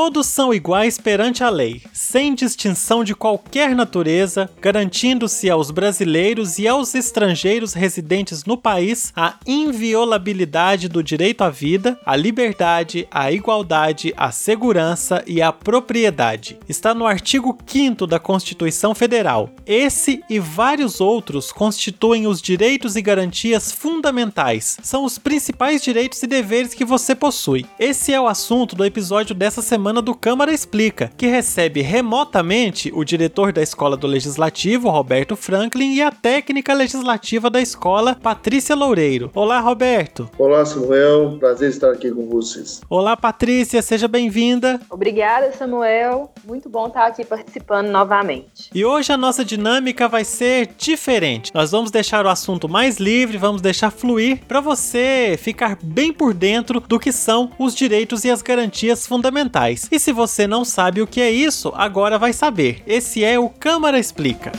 Todos são iguais perante a lei, sem distinção de qualquer natureza, garantindo-se aos brasileiros e aos estrangeiros residentes no país a inviolabilidade do direito à vida, à liberdade, à igualdade, à segurança e à propriedade. Está no artigo 5 da Constituição Federal. Esse e vários outros constituem os direitos e garantias fundamentais. São os principais direitos e deveres que você possui. Esse é o assunto do episódio dessa semana do Câmara Explica, que recebe remotamente o diretor da Escola do Legislativo, Roberto Franklin, e a técnica legislativa da escola, Patrícia Loureiro. Olá, Roberto. Olá, Samuel. Prazer estar aqui com vocês. Olá, Patrícia. Seja bem-vinda. Obrigada, Samuel. Muito bom estar aqui participando novamente. E hoje a nossa dinâmica vai ser diferente. Nós vamos deixar o assunto mais livre, vamos deixar fluir para você ficar bem por dentro do que são os direitos e as garantias fundamentais. E se você não sabe o que é isso, agora vai saber. Esse é o Câmara Explica.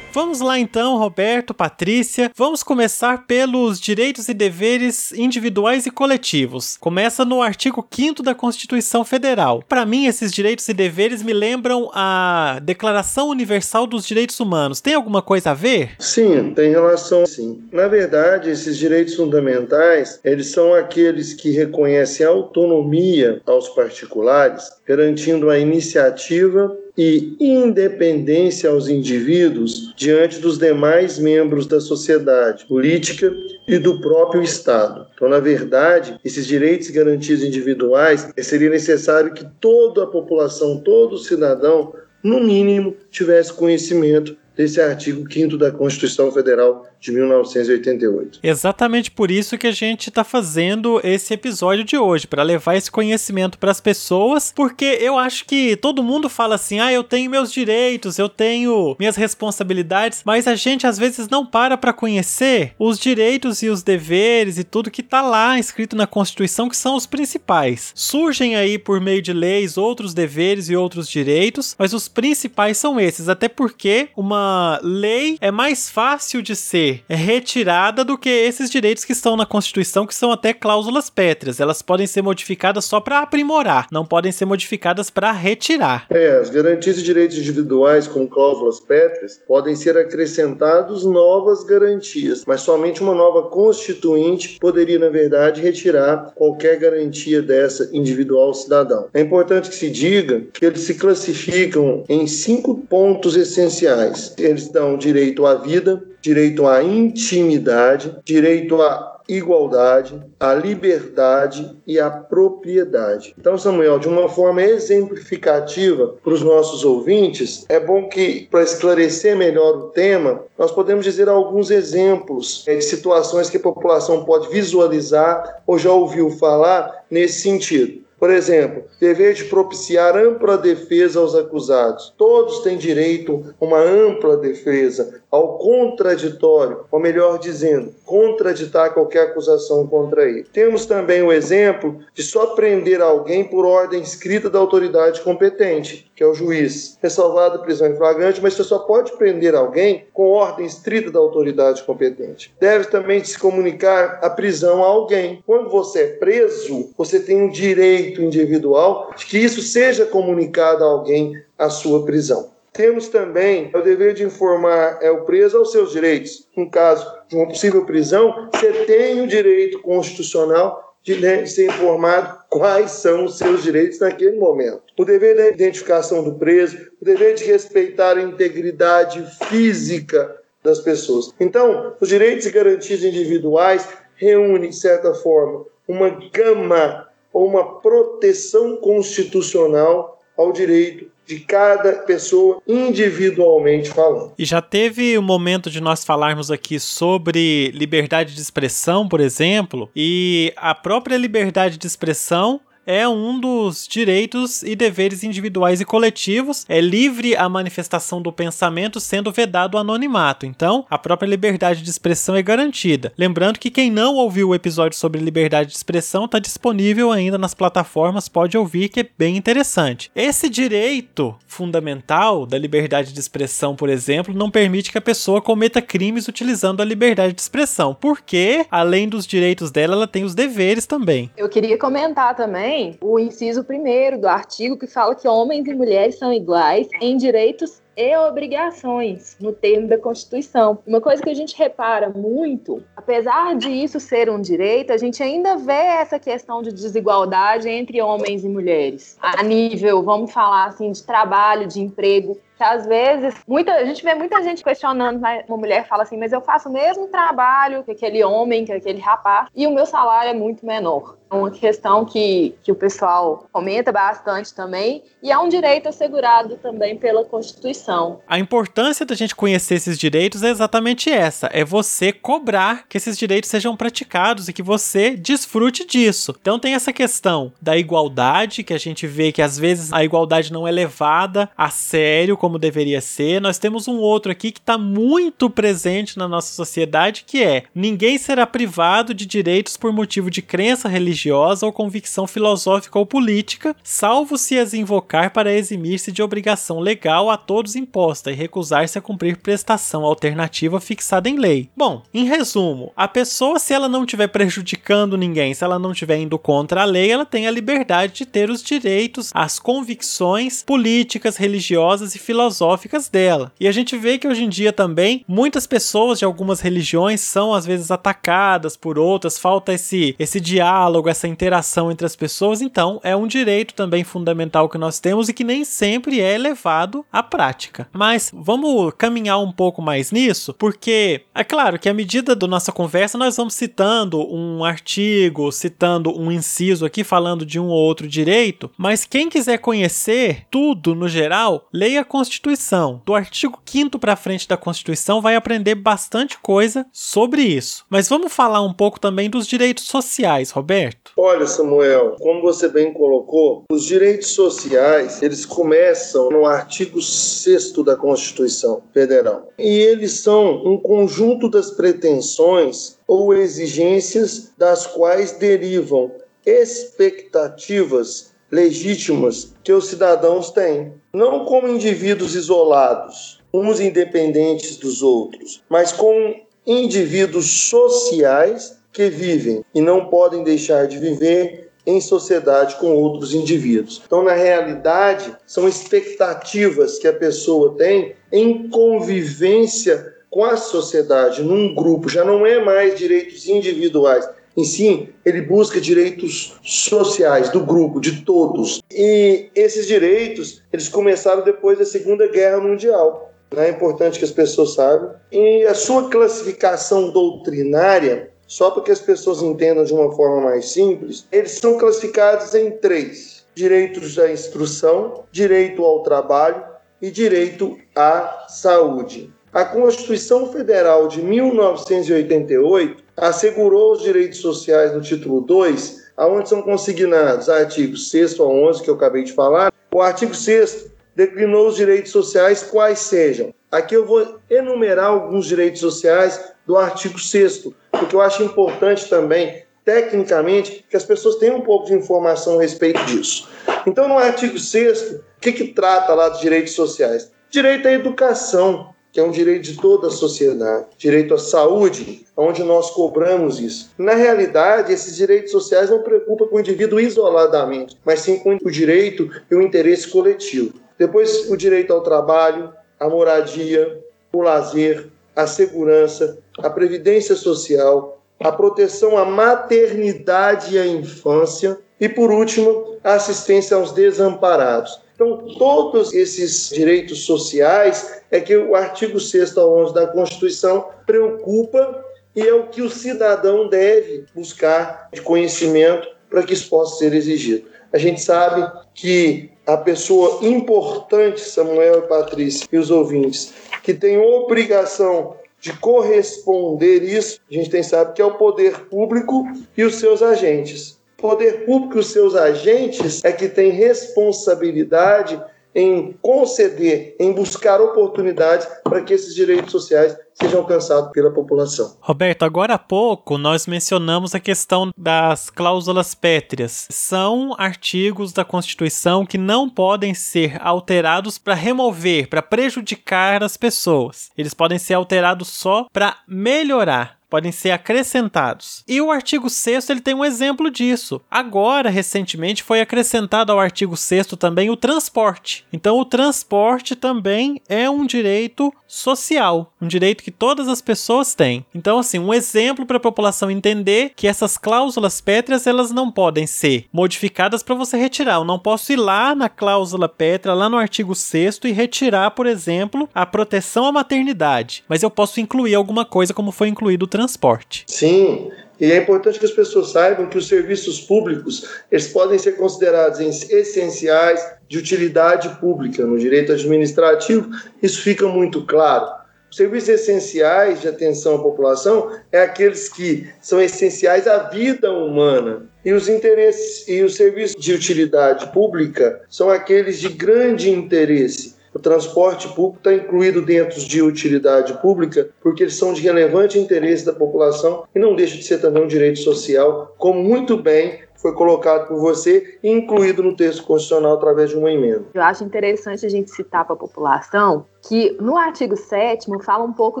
Vamos lá então, Roberto, Patrícia. Vamos começar pelos direitos e deveres individuais e coletivos. Começa no artigo 5 da Constituição Federal. Para mim, esses direitos e deveres me lembram a Declaração Universal dos Direitos Humanos. Tem alguma coisa a ver? Sim, tem relação sim. Na verdade, esses direitos fundamentais, eles são aqueles que reconhecem autonomia aos particulares, garantindo a iniciativa e independência aos indivíduos diante dos demais membros da sociedade política e do próprio Estado. Então, na verdade, esses direitos e garantias individuais seria necessário que toda a população, todo cidadão, no mínimo, tivesse conhecimento desse artigo 5 da Constituição Federal de 1988. Exatamente por isso que a gente está fazendo esse episódio de hoje, para levar esse conhecimento para as pessoas, porque eu acho que todo mundo fala assim: "Ah, eu tenho meus direitos, eu tenho minhas responsabilidades", mas a gente às vezes não para para conhecer os direitos e os deveres e tudo que está lá escrito na Constituição que são os principais. Surgem aí por meio de leis outros deveres e outros direitos, mas os principais são esses, até porque uma lei é mais fácil de ser retirada do que esses direitos que estão na Constituição, que são até cláusulas pétreas. Elas podem ser modificadas só para aprimorar, não podem ser modificadas para retirar. É, as garantias de direitos individuais com cláusulas pétreas podem ser acrescentados novas garantias, mas somente uma nova constituinte poderia, na verdade, retirar qualquer garantia dessa individual cidadão. É importante que se diga que eles se classificam em cinco pontos essenciais. Eles dão direito à vida, direito à intimidade, direito à igualdade, à liberdade e à propriedade. Então, Samuel, de uma forma exemplificativa para os nossos ouvintes, é bom que, para esclarecer melhor o tema, nós podemos dizer alguns exemplos é, de situações que a população pode visualizar ou já ouviu falar nesse sentido. Por exemplo, dever de propiciar ampla defesa aos acusados. Todos têm direito a uma ampla defesa, ao contraditório, ou melhor dizendo, contraditar qualquer acusação contra ele. Temos também o exemplo de só prender alguém por ordem escrita da autoridade competente, que é o juiz. Ressalvada a prisão em flagrante, mas você só pode prender alguém com ordem estrita da autoridade competente. Deve também se comunicar a prisão a alguém. Quando você é preso, você tem um direito individual de que isso seja comunicado a alguém a sua prisão. Temos também o dever de informar é, o preso aos seus direitos. No caso de uma possível prisão, você tem o direito constitucional de né, ser informado quais são os seus direitos naquele momento. O dever da identificação do preso, o dever de respeitar a integridade física das pessoas. Então, os direitos e garantias individuais reúnem, de certa forma, uma gama ou uma proteção constitucional ao direito de cada pessoa individualmente falando. E já teve o um momento de nós falarmos aqui sobre liberdade de expressão, por exemplo, e a própria liberdade de expressão é um dos direitos e deveres individuais e coletivos. É livre a manifestação do pensamento, sendo vedado o anonimato. Então, a própria liberdade de expressão é garantida. Lembrando que quem não ouviu o episódio sobre liberdade de expressão está disponível ainda nas plataformas, pode ouvir que é bem interessante. Esse direito fundamental da liberdade de expressão, por exemplo, não permite que a pessoa cometa crimes utilizando a liberdade de expressão, porque além dos direitos dela, ela tem os deveres também. Eu queria comentar também o inciso primeiro do artigo que fala que homens e mulheres são iguais em direitos e obrigações no termo da Constituição. Uma coisa que a gente repara muito, apesar de isso ser um direito, a gente ainda vê essa questão de desigualdade entre homens e mulheres. A nível, vamos falar assim, de trabalho, de emprego que às vezes muita, a gente vê muita gente questionando, uma mulher fala assim, mas eu faço o mesmo trabalho que aquele homem, que aquele rapaz, e o meu salário é muito menor. É uma questão que, que o pessoal comenta bastante também, e é um direito assegurado também pela Constituição. A importância da gente conhecer esses direitos é exatamente essa: é você cobrar que esses direitos sejam praticados e que você desfrute disso. Então tem essa questão da igualdade, que a gente vê que às vezes a igualdade não é levada a sério como deveria ser. Nós temos um outro aqui que está muito presente na nossa sociedade, que é ninguém será privado de direitos por motivo de crença religiosa religiosa ou convicção filosófica ou política, salvo se as invocar para eximir-se de obrigação legal a todos imposta e recusar-se a cumprir prestação alternativa fixada em lei. Bom, em resumo, a pessoa, se ela não estiver prejudicando ninguém, se ela não estiver indo contra a lei, ela tem a liberdade de ter os direitos, as convicções políticas, religiosas e filosóficas dela. E a gente vê que hoje em dia também muitas pessoas de algumas religiões são às vezes atacadas por outras, falta esse, esse diálogo, essa interação entre as pessoas, então é um direito também fundamental que nós temos e que nem sempre é levado à prática. Mas vamos caminhar um pouco mais nisso, porque é claro que à medida da nossa conversa nós vamos citando um artigo, citando um inciso aqui falando de um ou outro direito, mas quem quiser conhecer tudo no geral, leia a Constituição. Do artigo 5 para frente da Constituição vai aprender bastante coisa sobre isso. Mas vamos falar um pouco também dos direitos sociais, Roberto. Olha, Samuel, como você bem colocou, os direitos sociais, eles começam no artigo 6 da Constituição Federal. E eles são um conjunto das pretensões ou exigências das quais derivam expectativas legítimas que os cidadãos têm, não como indivíduos isolados, uns independentes dos outros, mas como indivíduos sociais que vivem e não podem deixar de viver em sociedade com outros indivíduos. Então, na realidade, são expectativas que a pessoa tem em convivência com a sociedade, num grupo. Já não é mais direitos individuais. Em sim, ele busca direitos sociais do grupo, de todos. E esses direitos, eles começaram depois da Segunda Guerra Mundial. É importante que as pessoas saibam. E a sua classificação doutrinária só para que as pessoas entendam de uma forma mais simples, eles são classificados em três: direitos à instrução, direito ao trabalho e direito à saúde. A Constituição Federal de 1988 assegurou os direitos sociais no título 2, aonde são consignados artigos 6 a 11, que eu acabei de falar. O artigo 6 declinou os direitos sociais quais sejam. Aqui eu vou enumerar alguns direitos sociais do artigo 6 porque eu acho importante também, tecnicamente, que as pessoas tenham um pouco de informação a respeito disso. Então, no artigo 6 o que, que trata lá dos direitos sociais? Direito à educação, que é um direito de toda a sociedade. Direito à saúde, onde nós cobramos isso. Na realidade, esses direitos sociais não preocupam com o indivíduo isoladamente, mas sim com o direito e o interesse coletivo. Depois, o direito ao trabalho, à moradia, o lazer, a segurança, a previdência social, a proteção à maternidade e à infância e, por último, a assistência aos desamparados. Então, todos esses direitos sociais é que o artigo 6 ao 11 da Constituição preocupa e é o que o cidadão deve buscar de conhecimento para que isso possa ser exigido. A gente sabe que a pessoa importante, Samuel e Patrícia e os ouvintes, que tem obrigação de corresponder isso, a gente tem sabe que é o poder público e os seus agentes. poder público e os seus agentes é que tem responsabilidade em conceder, em buscar oportunidades para que esses direitos sociais sejam alcançados pela população. Roberto, agora há pouco nós mencionamos a questão das cláusulas pétreas. São artigos da Constituição que não podem ser alterados para remover, para prejudicar as pessoas. Eles podem ser alterados só para melhorar podem ser acrescentados. E o artigo 6 ele tem um exemplo disso. Agora, recentemente, foi acrescentado ao artigo 6 também o transporte. Então, o transporte também é um direito social, um direito que todas as pessoas têm. Então, assim, um exemplo para a população entender que essas cláusulas pétreas elas não podem ser modificadas para você retirar. Eu não posso ir lá na cláusula pétrea, lá no artigo 6 e retirar, por exemplo, a proteção à maternidade, mas eu posso incluir alguma coisa como foi incluído o transporte transporte. Sim, e é importante que as pessoas saibam que os serviços públicos eles podem ser considerados essenciais de utilidade pública. No direito administrativo, isso fica muito claro. Os serviços essenciais de atenção à população é aqueles que são essenciais à vida humana. E os interesses e os serviços de utilidade pública são aqueles de grande interesse o transporte público está incluído dentro de utilidade pública porque eles são de relevante interesse da população e não deixa de ser também um direito social, como muito bem foi colocado por você e incluído no texto constitucional através de uma emenda. Eu acho interessante a gente citar para a população que no artigo 7 fala um pouco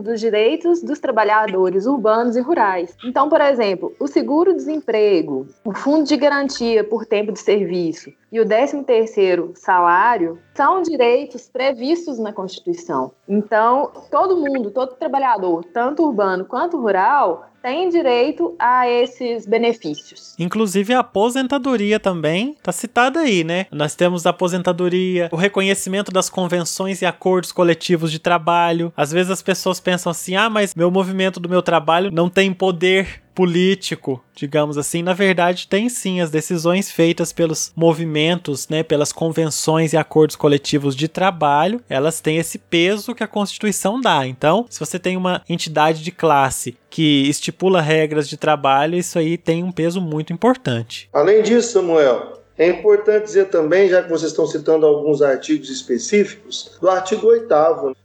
dos direitos dos trabalhadores urbanos e rurais. Então, por exemplo, o seguro-desemprego, o fundo de garantia por tempo de serviço e o 13º salário são direitos previstos na Constituição. Então, todo mundo, todo trabalhador, tanto urbano quanto rural, tem direito a esses benefícios. Inclusive a aposentadoria também está citada aí, né? Nós temos a aposentadoria, o reconhecimento das convenções e acordos coletivos de trabalho. Às vezes as pessoas pensam assim: "Ah, mas meu movimento do meu trabalho não tem poder político, digamos assim, na verdade tem sim as decisões feitas pelos movimentos, né, pelas convenções e acordos coletivos de trabalho, elas têm esse peso que a Constituição dá. Então, se você tem uma entidade de classe que estipula regras de trabalho, isso aí tem um peso muito importante. Além disso, Samuel, é importante dizer também, já que vocês estão citando alguns artigos específicos, do artigo 8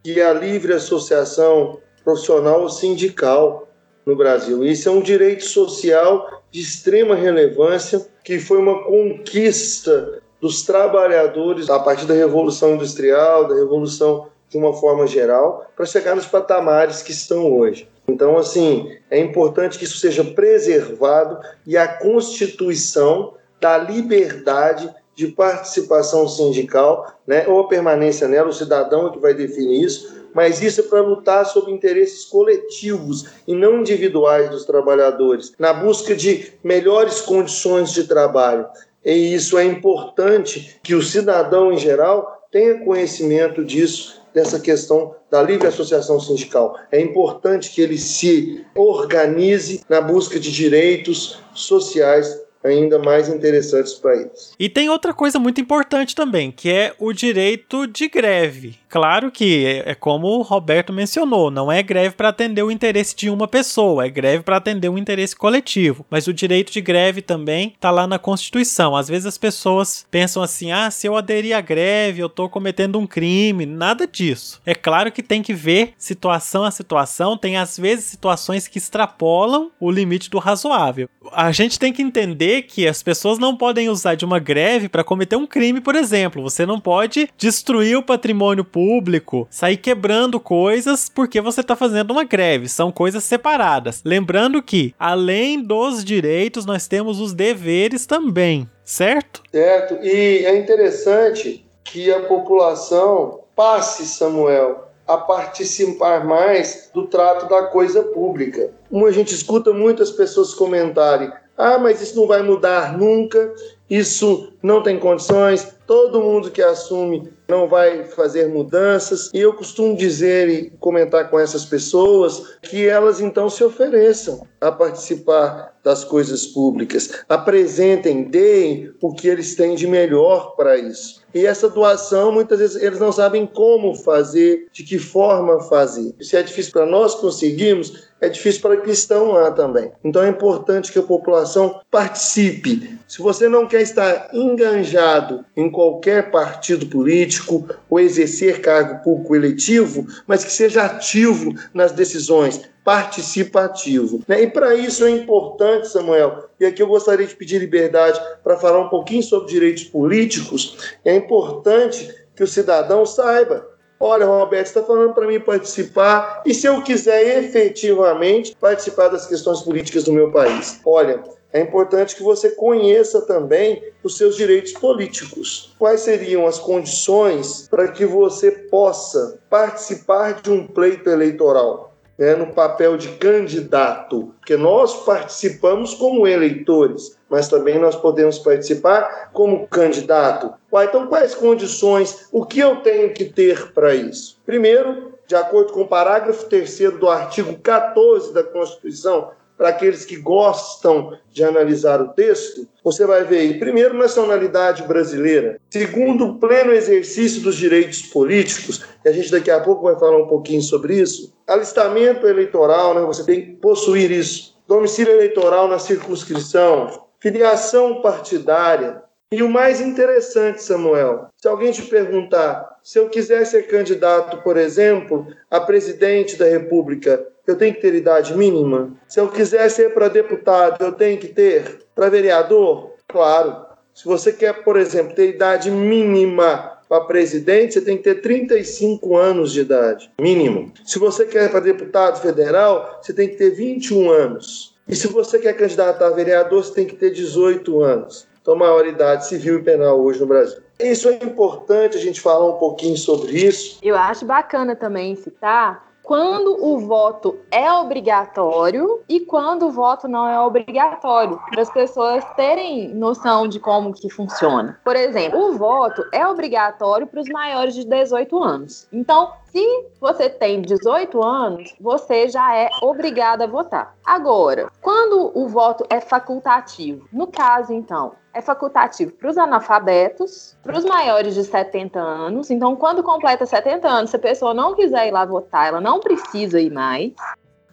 que é a livre associação profissional ou sindical no Brasil. Isso é um direito social de extrema relevância que foi uma conquista dos trabalhadores a partir da Revolução Industrial, da Revolução de uma forma geral, para chegar nos patamares que estão hoje. Então, assim, é importante que isso seja preservado e a Constituição dá liberdade de participação sindical, né, ou a permanência nela, o cidadão é que vai definir isso, mas isso é para lutar sobre interesses coletivos e não individuais dos trabalhadores, na busca de melhores condições de trabalho. E isso é importante que o cidadão em geral tenha conhecimento disso, dessa questão da livre associação sindical. É importante que ele se organize na busca de direitos sociais ainda mais interessantes para eles. E tem outra coisa muito importante também, que é o direito de greve. Claro que é, é como o Roberto mencionou, não é greve para atender o interesse de uma pessoa, é greve para atender um interesse coletivo. Mas o direito de greve também está lá na Constituição. Às vezes as pessoas pensam assim: ah, se eu aderir à greve, eu estou cometendo um crime. Nada disso. É claro que tem que ver situação a situação, tem às vezes situações que extrapolam o limite do razoável. A gente tem que entender que as pessoas não podem usar de uma greve para cometer um crime, por exemplo. Você não pode destruir o patrimônio público, sair quebrando coisas porque você está fazendo uma greve. São coisas separadas. Lembrando que, além dos direitos, nós temos os deveres também, certo? Certo. E é interessante que a população passe, Samuel, a participar mais do trato da coisa pública. Como a gente escuta muitas pessoas comentarem: ah, mas isso não vai mudar nunca, isso não tem condições, todo mundo que assume não vai fazer mudanças. E eu costumo dizer e comentar com essas pessoas que elas então se ofereçam a participar das coisas públicas, apresentem, deem o que eles têm de melhor para isso. E essa doação, muitas vezes, eles não sabem como fazer, de que forma fazer. Se é difícil para nós conseguirmos, é difícil para que estão lá também. Então é importante que a população participe. Se você não quer estar enganjado em qualquer partido político ou exercer cargo público eletivo, mas que seja ativo nas decisões, participativo. Né? E para isso é importante, Samuel, e aqui eu gostaria de pedir liberdade para falar um pouquinho sobre direitos políticos, é importante que o cidadão saiba Olha, Roberto, está falando para mim participar, e se eu quiser efetivamente participar das questões políticas do meu país? Olha, é importante que você conheça também os seus direitos políticos. Quais seriam as condições para que você possa participar de um pleito eleitoral? Né, no papel de candidato, porque nós participamos como eleitores, mas também nós podemos participar como candidato. Ué, então, quais condições, o que eu tenho que ter para isso? Primeiro, de acordo com o parágrafo 3 do artigo 14 da Constituição, para aqueles que gostam de analisar o texto, você vai ver primeiro, nacionalidade brasileira, segundo, pleno exercício dos direitos políticos, e a gente daqui a pouco vai falar um pouquinho sobre isso, alistamento eleitoral, né, você tem que possuir isso, domicílio eleitoral na circunscrição, filiação partidária, e o mais interessante, Samuel, se alguém te perguntar se eu quiser ser candidato, por exemplo, a presidente da República, eu tenho que ter idade mínima? Se eu quiser ser para deputado, eu tenho que ter? Para vereador? Claro. Se você quer, por exemplo, ter idade mínima para presidente, você tem que ter 35 anos de idade, mínimo. Se você quer para deputado federal, você tem que ter 21 anos. E se você quer candidatar a vereador, você tem que ter 18 anos. Então, maioridade civil e penal hoje no Brasil. Isso é importante a gente falar um pouquinho sobre isso. Eu acho bacana também citar quando o voto é obrigatório e quando o voto não é obrigatório, para as pessoas terem noção de como que funciona. Por exemplo, o voto é obrigatório para os maiores de 18 anos. Então, se você tem 18 anos, você já é obrigado a votar. Agora, quando o voto é facultativo, no caso, então, é facultativo para os analfabetos, para os maiores de 70 anos. Então, quando completa 70 anos, se a pessoa não quiser ir lá votar, ela não precisa ir mais.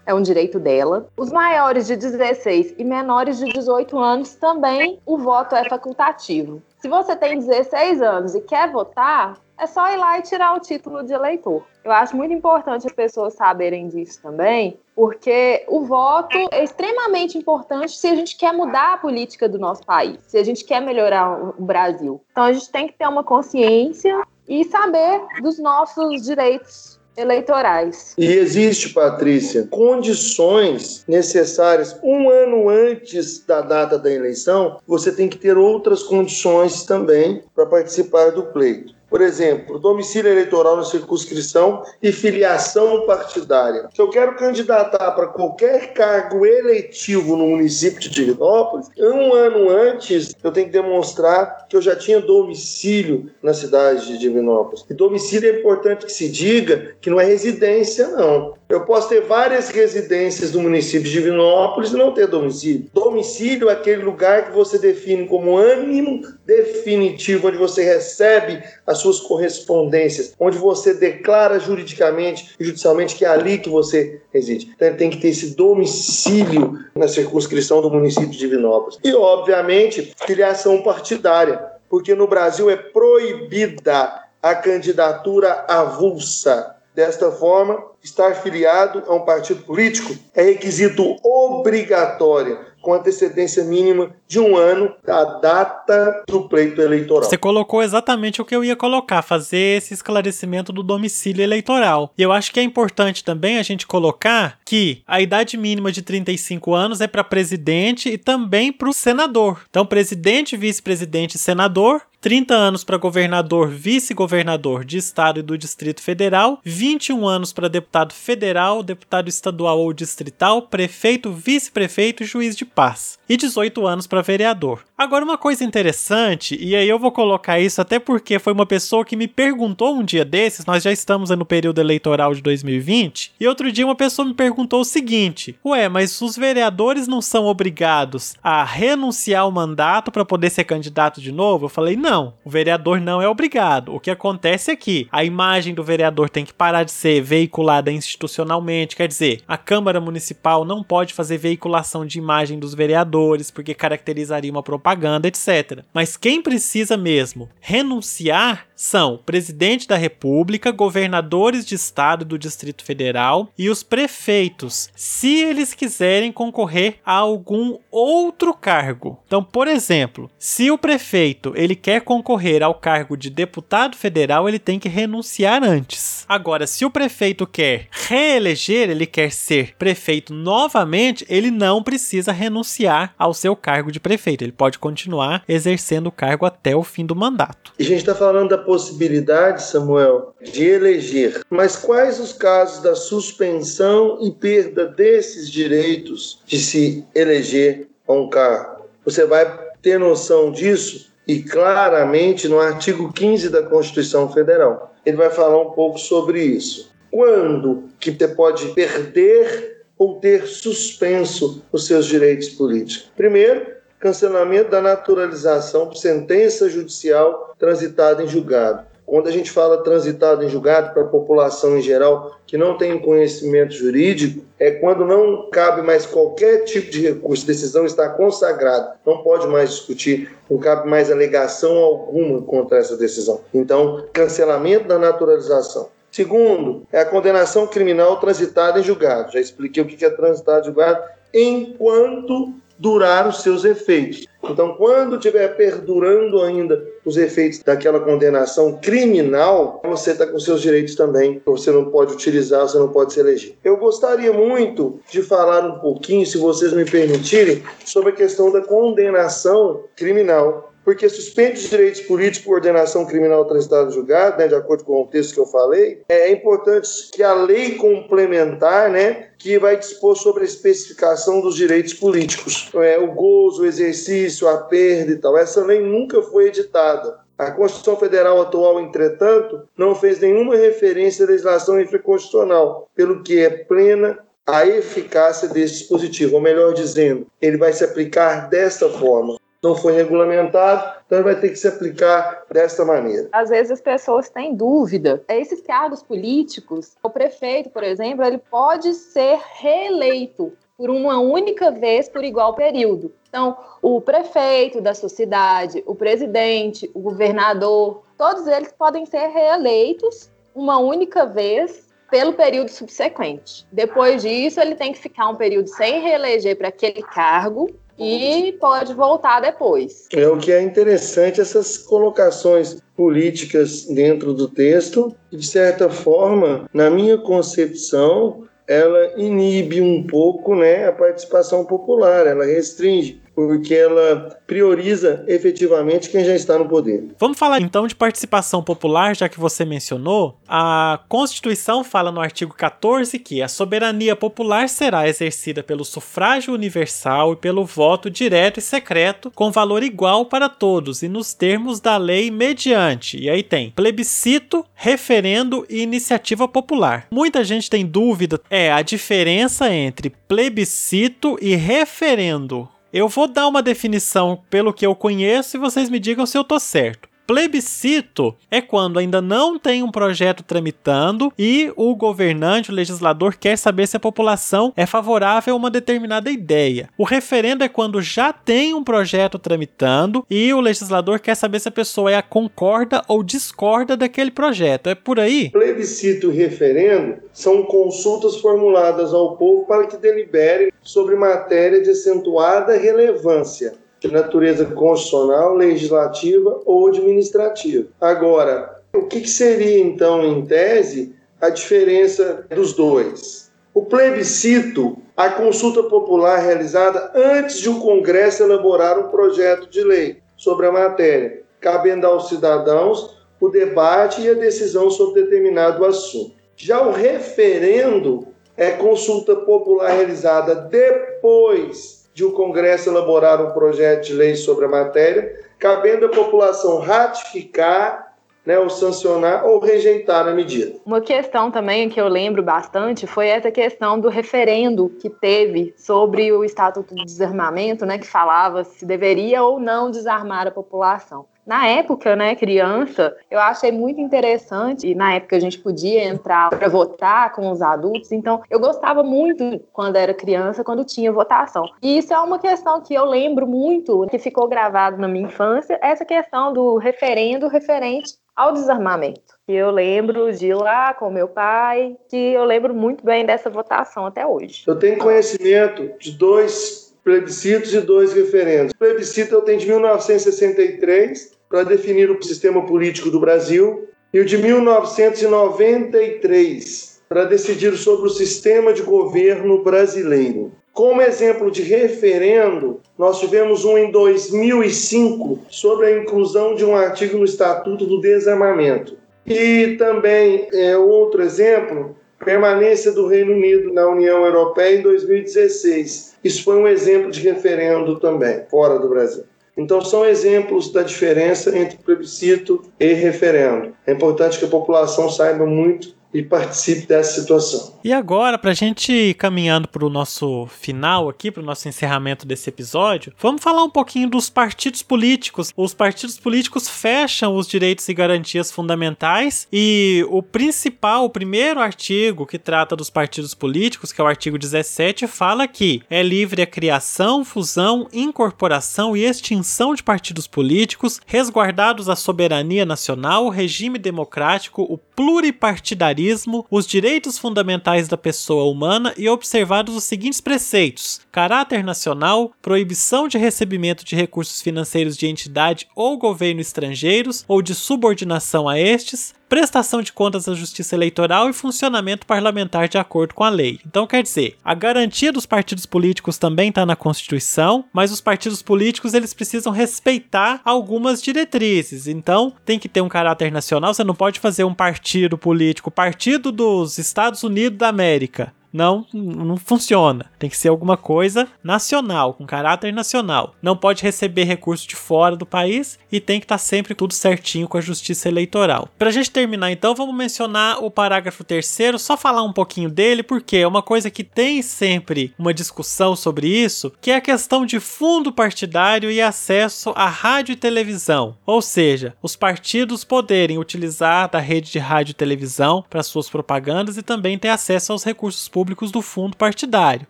É um direito dela. Os maiores de 16 e menores de 18 anos também o voto é facultativo. Se você tem 16 anos e quer votar, é só ir lá e tirar o título de eleitor. Eu acho muito importante as pessoas saberem disso também, porque o voto é extremamente importante se a gente quer mudar a política do nosso país, se a gente quer melhorar o Brasil. Então a gente tem que ter uma consciência e saber dos nossos direitos eleitorais. E existe, Patrícia, condições necessárias. Um ano antes da data da eleição, você tem que ter outras condições também para participar do pleito. Por exemplo, domicílio eleitoral na circunscrição e filiação partidária. Se eu quero candidatar para qualquer cargo eletivo no município de Divinópolis, um ano antes eu tenho que demonstrar que eu já tinha domicílio na cidade de Divinópolis. E domicílio é importante que se diga que não é residência, não. Eu posso ter várias residências no município de Divinópolis e não ter domicílio. Domicílio é aquele lugar que você define como ânimo definitivo, onde você recebe as suas correspondências, onde você declara juridicamente e judicialmente que é ali que você reside. Então ele tem que ter esse domicílio na circunscrição do município de Divinópolis. E, obviamente, filiação partidária, porque no Brasil é proibida a candidatura avulsa. Desta forma, estar filiado a um partido político é requisito obrigatório com antecedência mínima de um ano da data do pleito eleitoral. Você colocou exatamente o que eu ia colocar, fazer esse esclarecimento do domicílio eleitoral. E eu acho que é importante também a gente colocar que a idade mínima de 35 anos é para presidente e também para o senador. Então, presidente, vice-presidente e senador 30 anos para governador, vice-governador de estado e do Distrito Federal, 21 anos para deputado federal, deputado estadual ou distrital, prefeito, vice-prefeito e juiz de paz, e 18 anos para vereador. Agora, uma coisa interessante, e aí eu vou colocar isso até porque foi uma pessoa que me perguntou um dia desses, nós já estamos no período eleitoral de 2020, e outro dia uma pessoa me perguntou o seguinte: Ué, mas os vereadores não são obrigados a renunciar ao mandato para poder ser candidato de novo? Eu falei: não, o vereador não é obrigado. O que acontece é que a imagem do vereador tem que parar de ser veiculada institucionalmente, quer dizer, a Câmara Municipal não pode fazer veiculação de imagem dos vereadores porque caracterizaria uma propaganda, etc. Mas quem precisa mesmo renunciar são presidente da República, governadores de estado do Distrito Federal e os prefeitos, se eles quiserem concorrer a algum outro cargo. Então, por exemplo, se o prefeito ele quer concorrer ao cargo de deputado federal, ele tem que renunciar antes. Agora, se o prefeito quer reeleger, ele quer ser prefeito novamente, ele não precisa renunciar ao seu cargo de prefeito. Ele pode continuar exercendo o cargo até o fim do mandato. E a gente está falando da possibilidade, Samuel, de eleger. Mas quais os casos da suspensão e perda desses direitos de se eleger a um cargo? Você vai ter noção disso e claramente no artigo 15 da Constituição Federal. Ele vai falar um pouco sobre isso. Quando que você pode perder ou ter suspenso os seus direitos políticos? Primeiro, cancelamento da naturalização por sentença judicial transitada em julgado. Quando a gente fala transitado em julgado para a população em geral que não tem conhecimento jurídico, é quando não cabe mais qualquer tipo de recurso, decisão está consagrada, não pode mais discutir, não cabe mais alegação alguma contra essa decisão. Então, cancelamento da naturalização. Segundo, é a condenação criminal transitada em julgado. Já expliquei o que é transitado em julgado. Enquanto durar os seus efeitos. Então, quando estiver perdurando ainda os efeitos daquela condenação criminal, você está com seus direitos também. Você não pode utilizar, você não pode se eleger. Eu gostaria muito de falar um pouquinho, se vocês me permitirem, sobre a questão da condenação criminal porque suspende os direitos políticos por ordenação criminal transitada julgado, né, de acordo com o texto que eu falei, é importante que a lei complementar, né, que vai dispor sobre a especificação dos direitos políticos, é, o gozo, o exercício, a perda e tal, essa lei nunca foi editada. A Constituição Federal atual, entretanto, não fez nenhuma referência à legislação infraconstitucional, pelo que é plena a eficácia desse dispositivo, ou melhor dizendo, ele vai se aplicar desta forma não foi regulamentado, então vai ter que se aplicar desta maneira. Às vezes as pessoas têm dúvida. Esses cargos políticos, o prefeito, por exemplo, ele pode ser reeleito por uma única vez por igual período. Então, o prefeito da sua cidade, o presidente, o governador, todos eles podem ser reeleitos uma única vez pelo período subsequente. Depois disso, ele tem que ficar um período sem reeleger para aquele cargo e pode voltar depois. É o que é interessante essas colocações políticas dentro do texto, de certa forma, na minha concepção, ela inibe um pouco, né, a participação popular, ela restringe porque ela prioriza efetivamente quem já está no poder. Vamos falar então de participação popular, já que você mencionou. A Constituição fala no artigo 14 que a soberania popular será exercida pelo sufrágio universal e pelo voto direto e secreto, com valor igual para todos e nos termos da lei mediante. E aí tem plebiscito, referendo e iniciativa popular. Muita gente tem dúvida é a diferença entre plebiscito e referendo. Eu vou dar uma definição pelo que eu conheço e vocês me digam se eu tô certo. Plebiscito é quando ainda não tem um projeto tramitando e o governante, o legislador, quer saber se a população é favorável a uma determinada ideia. O referendo é quando já tem um projeto tramitando e o legislador quer saber se a pessoa é a concorda ou discorda daquele projeto. É por aí? Plebiscito e referendo são consultas formuladas ao povo para que deliberem sobre matéria de acentuada relevância de natureza constitucional, legislativa ou administrativa. Agora, o que seria então, em tese, a diferença dos dois? O plebiscito, a consulta popular realizada antes de o Congresso elaborar um projeto de lei sobre a matéria, cabendo aos cidadãos o debate e a decisão sobre determinado assunto. Já o referendo é consulta popular realizada depois de o Congresso elaborar um projeto de lei sobre a matéria, cabendo à população ratificar né, ou sancionar ou rejeitar a medida. Uma questão também que eu lembro bastante foi essa questão do referendo que teve sobre o Estatuto do Desarmamento, né, que falava se deveria ou não desarmar a população. Na época, né, criança, eu achei muito interessante e na época a gente podia entrar para votar com os adultos, então eu gostava muito quando era criança, quando tinha votação. E isso é uma questão que eu lembro muito, que ficou gravado na minha infância, essa questão do referendo referente ao desarmamento. Eu lembro de ir lá com meu pai, que eu lembro muito bem dessa votação até hoje. Eu tenho conhecimento de dois plebiscitos e dois referendos. O plebiscito eu tenho de 1963, para definir o sistema político do Brasil, e o de 1993 para decidir sobre o sistema de governo brasileiro. Como exemplo de referendo, nós tivemos um em 2005 sobre a inclusão de um artigo no Estatuto do Desarmamento. E também, é, outro exemplo, permanência do Reino Unido na União Europeia em 2016. Isso foi um exemplo de referendo também, fora do Brasil. Então, são exemplos da diferença entre plebiscito e referendo. É importante que a população saiba muito e participe dessa situação. E agora, para a gente ir caminhando para o nosso final aqui, para o nosso encerramento desse episódio, vamos falar um pouquinho dos partidos políticos. Os partidos políticos fecham os direitos e garantias fundamentais e o principal, o primeiro artigo que trata dos partidos políticos, que é o artigo 17, fala que é livre a criação, fusão, incorporação e extinção de partidos políticos, resguardados a soberania nacional, o regime democrático, o pluripartidarismo, os direitos fundamentais da pessoa humana e observados os seguintes preceitos: caráter nacional, proibição de recebimento de recursos financeiros de entidade ou governo estrangeiros ou de subordinação a estes, prestação de contas à justiça eleitoral e funcionamento parlamentar de acordo com a lei. Então, quer dizer, a garantia dos partidos políticos também está na Constituição, mas os partidos políticos eles precisam respeitar algumas diretrizes. Então, tem que ter um caráter nacional. Você não pode fazer um partido político, Partido dos Estados Unidos da América não, não funciona. Tem que ser alguma coisa nacional, com caráter nacional. Não pode receber recurso de fora do país e tem que estar tá sempre tudo certinho com a justiça eleitoral. Para a gente terminar, então, vamos mencionar o parágrafo terceiro, só falar um pouquinho dele, porque é uma coisa que tem sempre uma discussão sobre isso, que é a questão de fundo partidário e acesso à rádio e televisão. Ou seja, os partidos poderem utilizar da rede de rádio e televisão para suas propagandas e também ter acesso aos recursos públicos públicos do fundo partidário.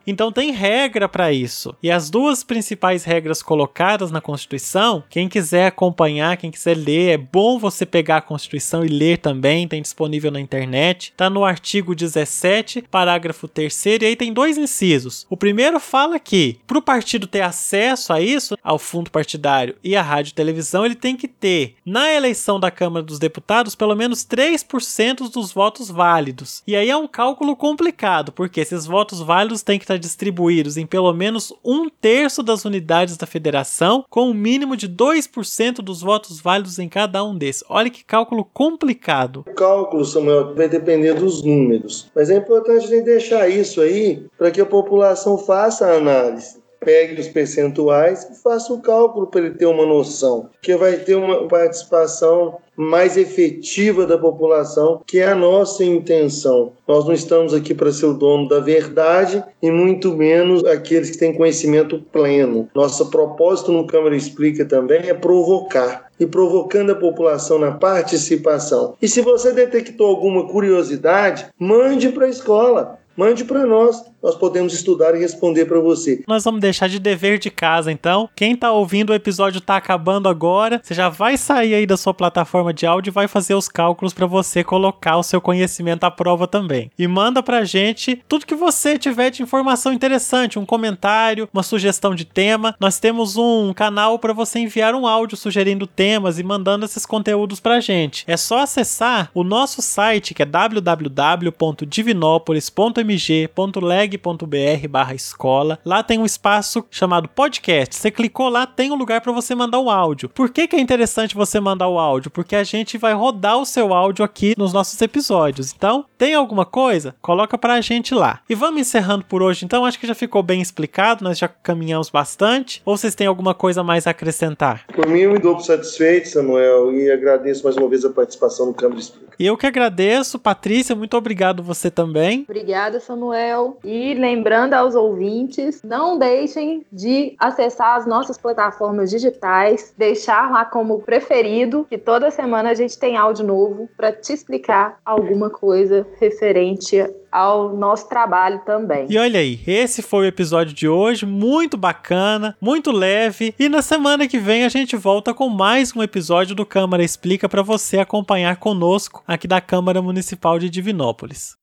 Então tem regra para isso. E as duas principais regras colocadas na Constituição, quem quiser acompanhar, quem quiser ler, é bom você pegar a Constituição e ler também, tem disponível na internet. Tá no artigo 17, parágrafo 3 e aí tem dois incisos. O primeiro fala que para o partido ter acesso a isso, ao fundo partidário e à rádio e televisão, ele tem que ter na eleição da Câmara dos Deputados pelo menos 3% dos votos válidos. E aí é um cálculo complicado, porque esses votos válidos têm que estar distribuídos em pelo menos um terço das unidades da federação, com um mínimo de 2% dos votos válidos em cada um desses. Olha que cálculo complicado. O cálculo, Samuel, vai depender dos números. Mas é importante deixar isso aí para que a população faça a análise pegue os percentuais e faça o cálculo para ele ter uma noção, que vai ter uma participação mais efetiva da população, que é a nossa intenção. Nós não estamos aqui para ser o dono da verdade e muito menos aqueles que têm conhecimento pleno. Nosso propósito no Câmara Explica também é provocar e provocando a população na participação. E se você detectou alguma curiosidade, mande para a escola. Mande para nós, nós podemos estudar e responder para você. Nós vamos deixar de dever de casa, então. Quem tá ouvindo o episódio tá acabando agora, você já vai sair aí da sua plataforma de áudio e vai fazer os cálculos para você colocar o seu conhecimento à prova também. E manda pra gente tudo que você tiver de informação interessante, um comentário, uma sugestão de tema. Nós temos um canal para você enviar um áudio sugerindo temas e mandando esses conteúdos pra gente. É só acessar o nosso site que é www.divinopolis.com divinópolis.mg.leg.br escola. Lá tem um espaço chamado podcast. Você clicou lá, tem um lugar para você mandar o áudio. Por que, que é interessante você mandar o áudio? Porque a gente vai rodar o seu áudio aqui nos nossos episódios. Então, tem alguma coisa? Coloca pra gente lá. E vamos encerrando por hoje, então. Acho que já ficou bem explicado, nós já caminhamos bastante. Ou vocês têm alguma coisa mais a acrescentar? Por mim, eu me dou satisfeito, Samuel, e agradeço mais uma vez a participação no Câmara Explica. E eu que agradeço, Patrícia, muito obrigado você também. Obrigada, Samuel. E lembrando aos ouvintes, não deixem de acessar as nossas plataformas digitais, deixar lá como preferido, que toda semana a gente tem áudio novo para te explicar alguma coisa referente ao nosso trabalho também. E olha aí, esse foi o episódio de hoje, muito bacana, muito leve, e na semana que vem a gente volta com mais um episódio do Câmara Explica para você acompanhar conosco aqui da Câmara Municipal de Divinópolis.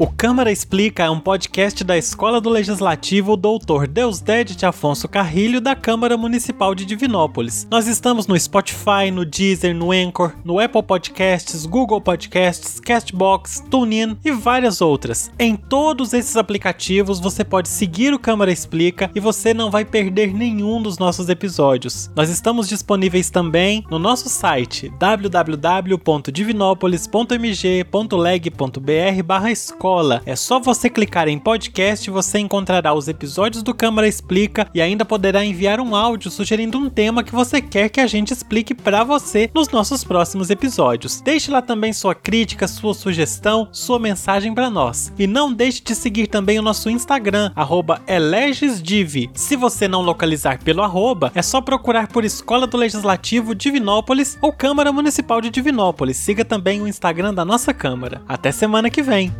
O Câmara Explica é um podcast da Escola do Legislativo Doutor Deusdedit Afonso Carrilho da Câmara Municipal de Divinópolis. Nós estamos no Spotify, no Deezer, no Anchor, no Apple Podcasts, Google Podcasts, Castbox, TuneIn e várias outras. Em todos esses aplicativos você pode seguir o Câmara Explica e você não vai perder nenhum dos nossos episódios. Nós estamos disponíveis também no nosso site www.divinopolis.mg.leg.br/escola escola. É só você clicar em podcast você encontrará os episódios do Câmara Explica e ainda poderá enviar um áudio sugerindo um tema que você quer que a gente explique para você nos nossos próximos episódios. Deixe lá também sua crítica, sua sugestão, sua mensagem para nós. E não deixe de seguir também o nosso Instagram, elegesdiv. Se você não localizar pelo arroba, é só procurar por Escola do Legislativo Divinópolis ou Câmara Municipal de Divinópolis. Siga também o Instagram da nossa Câmara. Até semana que vem!